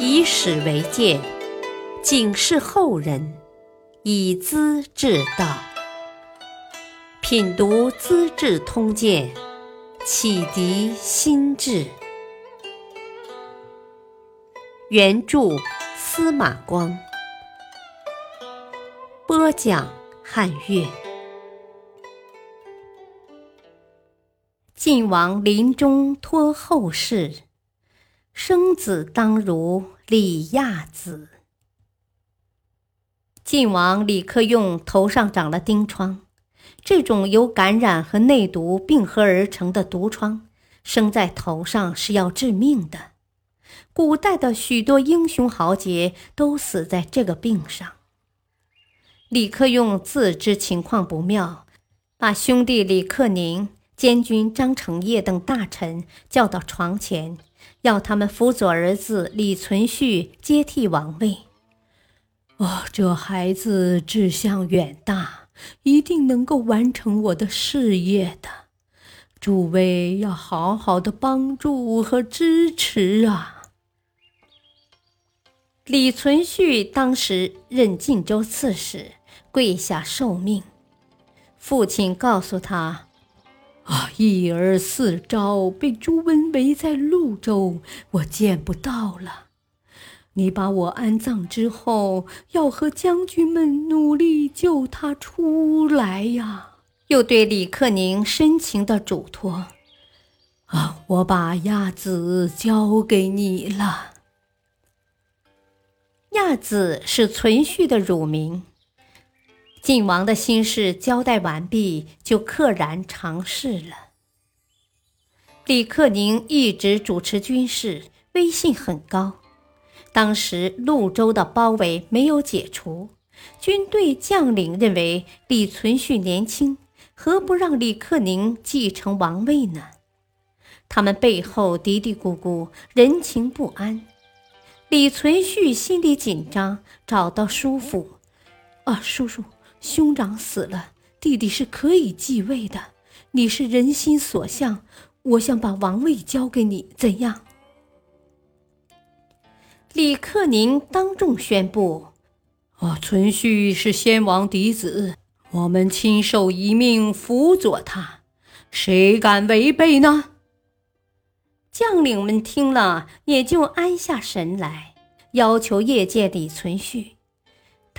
以史为鉴，警示后人，以资治道。品读《资治通鉴》，启迪心智。原著司马光，播讲汉乐。晋王临终托后事。生子当如李亚子。晋王李克用头上长了钉疮，这种由感染和内毒并合而成的毒疮，生在头上是要致命的。古代的许多英雄豪杰都死在这个病上。李克用自知情况不妙，把兄弟李克宁、监军张承业等大臣叫到床前。要他们辅佐儿子李存勖接替王位。哦，这孩子志向远大，一定能够完成我的事业的。诸位要好好的帮助和支持啊！李存勖当时任晋州刺史，跪下受命。父亲告诉他。啊！一儿四招被朱温围在潞州，我见不到了。你把我安葬之后，要和将军们努力救他出来呀！又对李克宁深情的嘱托：“啊，我把亚子交给你了。”亚子是存续的乳名。晋王的心事交代完毕，就溘然长逝了。李克宁一直主持军事，威信很高。当时潞州的包围没有解除，军队将领认为李存勖年轻，何不让李克宁继承王位呢？他们背后嘀嘀咕咕，人情不安。李存勖心里紧张，找到叔父：“啊，叔叔。”兄长死了，弟弟是可以继位的。你是人心所向，我想把王位交给你，怎样？李克宁当众宣布：“啊，存续是先王嫡子，我们亲受遗命，辅佐他，谁敢违背呢？”将领们听了，也就安下神来，要求谒见李存勖。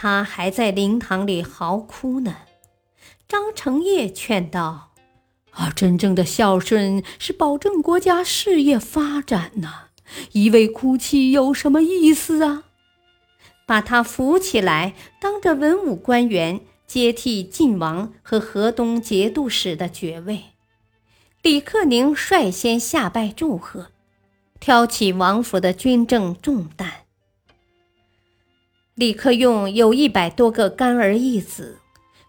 他还在灵堂里嚎哭呢。张承业劝道：“啊，真正的孝顺是保证国家事业发展呐，一味哭泣有什么意思啊？”把他扶起来，当着文武官员接替晋王和河东节度使的爵位。李克宁率先下拜祝贺，挑起王府的军政重担。李克用有一百多个干儿义子，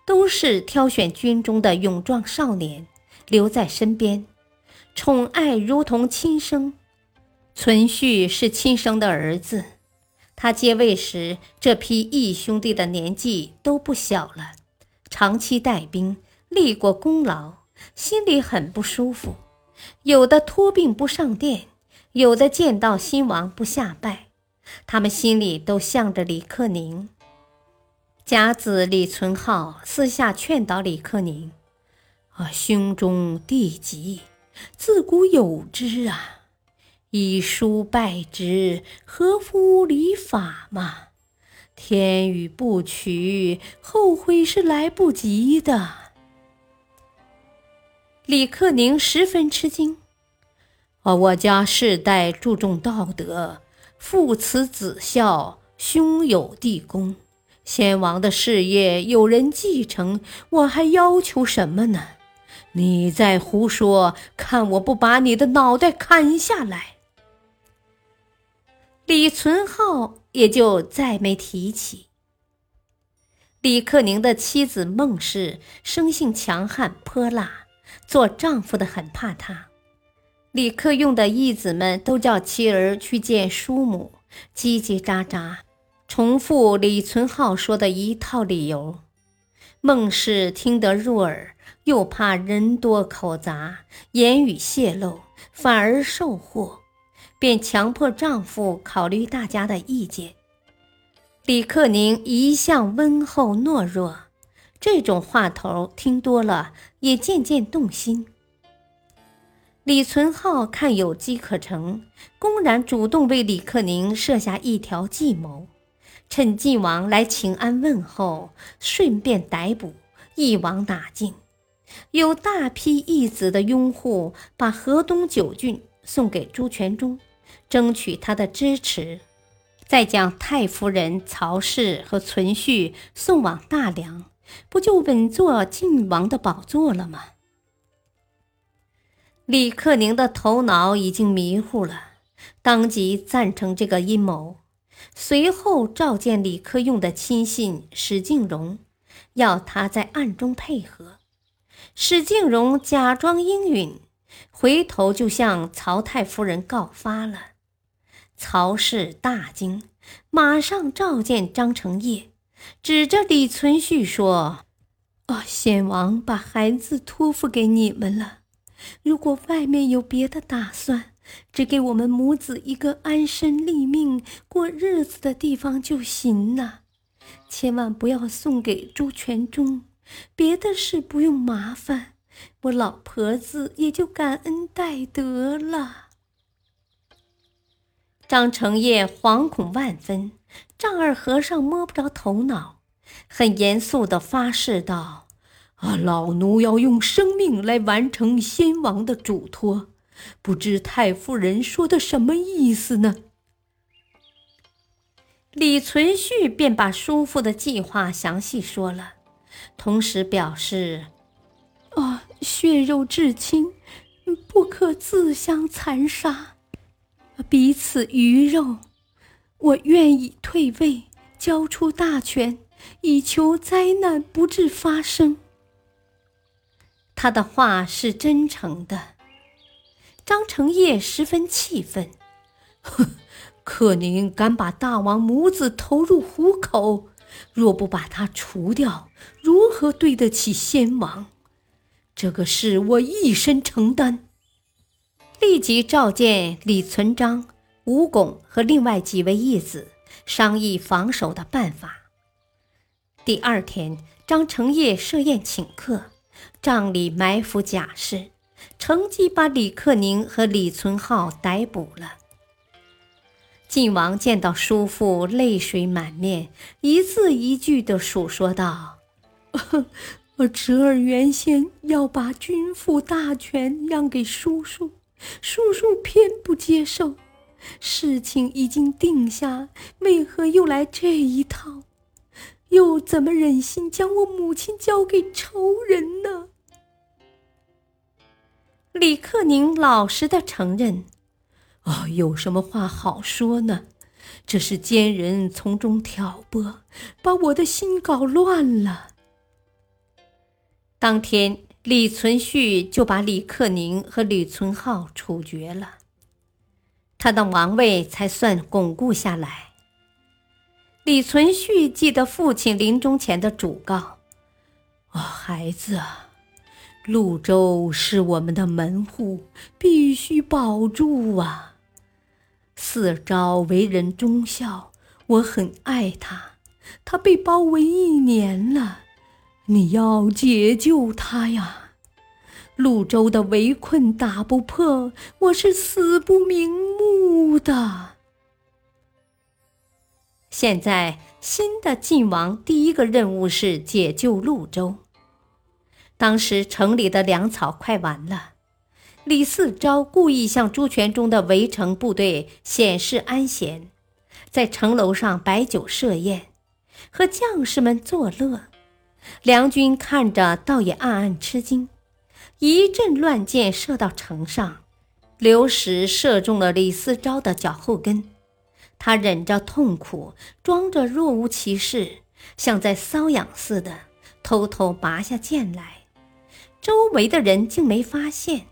都是挑选军中的勇壮少年，留在身边，宠爱如同亲生。存勖是亲生的儿子，他接位时，这批义兄弟的年纪都不小了，长期带兵，立过功劳，心里很不舒服。有的托病不上殿，有的见到新王不下拜。他们心里都向着李克宁。甲子李存浩私下劝导李克宁：“啊，兄终弟及，自古有之啊，以书拜之，合乎礼法嘛。天与不取，后悔是来不及的。”李克宁十分吃惊：“啊，我家世代注重道德。”父慈子孝，兄友弟恭，先王的事业有人继承，我还要求什么呢？你再胡说，看我不把你的脑袋砍下来！李存浩也就再没提起。李克宁的妻子孟氏生性强悍泼辣，做丈夫的很怕她。李克用的义子们都叫妻儿去见叔母，叽叽喳喳，重复李存浩说的一套理由。孟氏听得入耳，又怕人多口杂，言语泄露，反而受祸，便强迫丈夫考虑大家的意见。李克宁一向温厚懦弱，这种话头听多了，也渐渐动心。李存浩看有机可乘，公然主动为李克宁设下一条计谋，趁晋王来请安问候，顺便逮捕，一网打尽。有大批义子的拥护，把河东九郡送给朱全忠，争取他的支持，再将太夫人曹氏和存续送往大梁，不就稳坐晋王的宝座了吗？李克宁的头脑已经迷糊了，当即赞成这个阴谋。随后召见李克用的亲信史敬荣，要他在暗中配合。史敬荣假装应允，回头就向曹太夫人告发了。曹氏大惊，马上召见张承业，指着李存勖说：“哦，先王把孩子托付给你们了。”如果外面有别的打算，只给我们母子一个安身立命、过日子的地方就行了，千万不要送给朱全忠。别的事不用麻烦，我老婆子也就感恩戴德了。张承业惶恐万分，丈二和尚摸不着头脑，很严肃地发誓道。啊，老奴要用生命来完成先王的嘱托，不知太夫人说的什么意思呢？李存勖便把叔父的计划详细说了，同时表示：“啊，血肉至亲，不可自相残杀，彼此鱼肉，我愿意退位，交出大权，以求灾难不致发生。”他的话是真诚的，张承业十分气愤，哼，可您敢把大王母子投入虎口，若不把他除掉，如何对得起先王？这个事我一身承担。立即召见李存璋、吴拱和另外几位义子，商议防守的办法。第二天，张成业设宴请客。帐里埋伏假士，乘机把李克宁和李存浩逮捕了。晋王见到叔父泪水满面，一字一句地述说道：“ 我侄儿原先要把君父大权让给叔叔，叔叔偏不接受。事情已经定下，为何又来这一套？”又怎么忍心将我母亲交给仇人呢？李克宁老实的承认：“哦，有什么话好说呢？这是奸人从中挑拨，把我的心搞乱了。”当天，李存勖就把李克宁和李存浩处决了，他的王位才算巩固下来。李存勖记得父亲临终前的嘱告：“啊，孩子啊，潞州是我们的门户，必须保住啊。四昭为人忠孝，我很爱他。他被包围一年了，你要解救他呀！潞州的围困打不破，我是死不瞑目的。”现在，新的晋王第一个任务是解救潞州。当时城里的粮草快完了，李嗣昭故意向朱全忠的围城部队显示安闲，在城楼上摆酒设宴，和将士们作乐。梁军看着，倒也暗暗吃惊。一阵乱箭射到城上，流矢射中了李嗣昭的脚后跟。他忍着痛苦，装着若无其事，像在瘙痒似的，偷偷拔下剑来。周围的人竟没发现。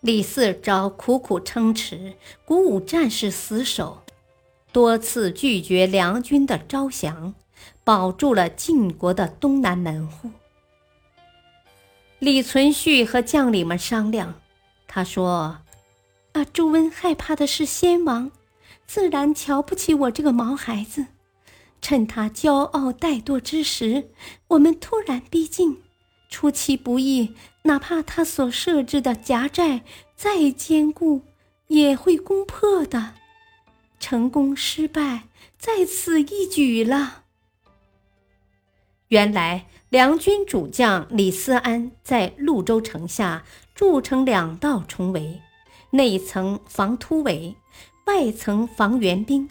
李四昭苦苦撑持，鼓舞战士死守，多次拒绝梁军的招降，保住了晋国的东南门户。李存勖和将领们商量，他说。啊，朱温害怕的是先王，自然瞧不起我这个毛孩子。趁他骄傲怠惰之时，我们突然逼近，出其不意，哪怕他所设置的夹寨再坚固，也会攻破的。成功失败，在此一举了。原来梁军主将李思安在潞州城下筑成两道重围，内层防突围，外层防援兵，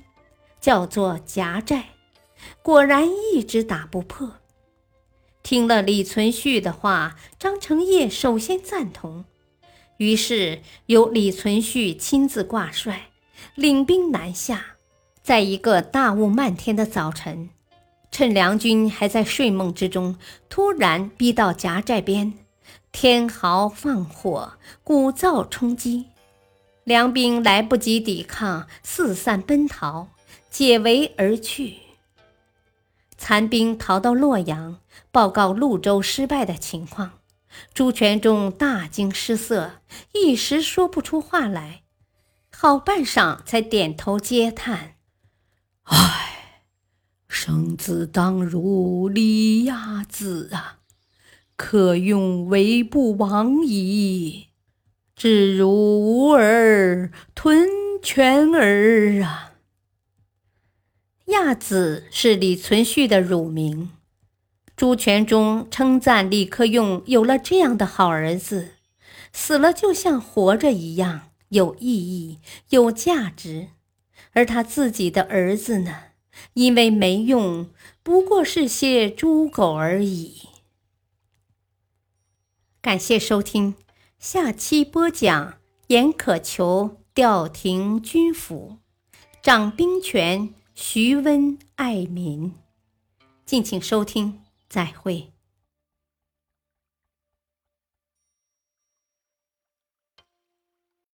叫做夹寨。果然一直打不破。听了李存勖的话，张承业首先赞同，于是由李存勖亲自挂帅，领兵南下。在一个大雾漫天的早晨，趁梁军还在睡梦之中，突然逼到夹寨边，天豪放火，鼓噪冲击，梁兵来不及抵抗，四散奔逃，解围而去。残兵逃到洛阳，报告潞州失败的情况。朱全忠大惊失色，一时说不出话来，好半晌才点头嗟叹：“唉，生子当如李亚子啊，可用为不亡矣。只如无儿吞全儿啊！”亚子是李存勖的乳名，朱全忠称赞李克用有了这样的好儿子，死了就像活着一样有意义、有价值，而他自己的儿子呢，因为没用，不过是些猪狗而已。感谢收听，下期播讲严可求调停军府，掌兵权。徐温爱民，敬请收听，再会。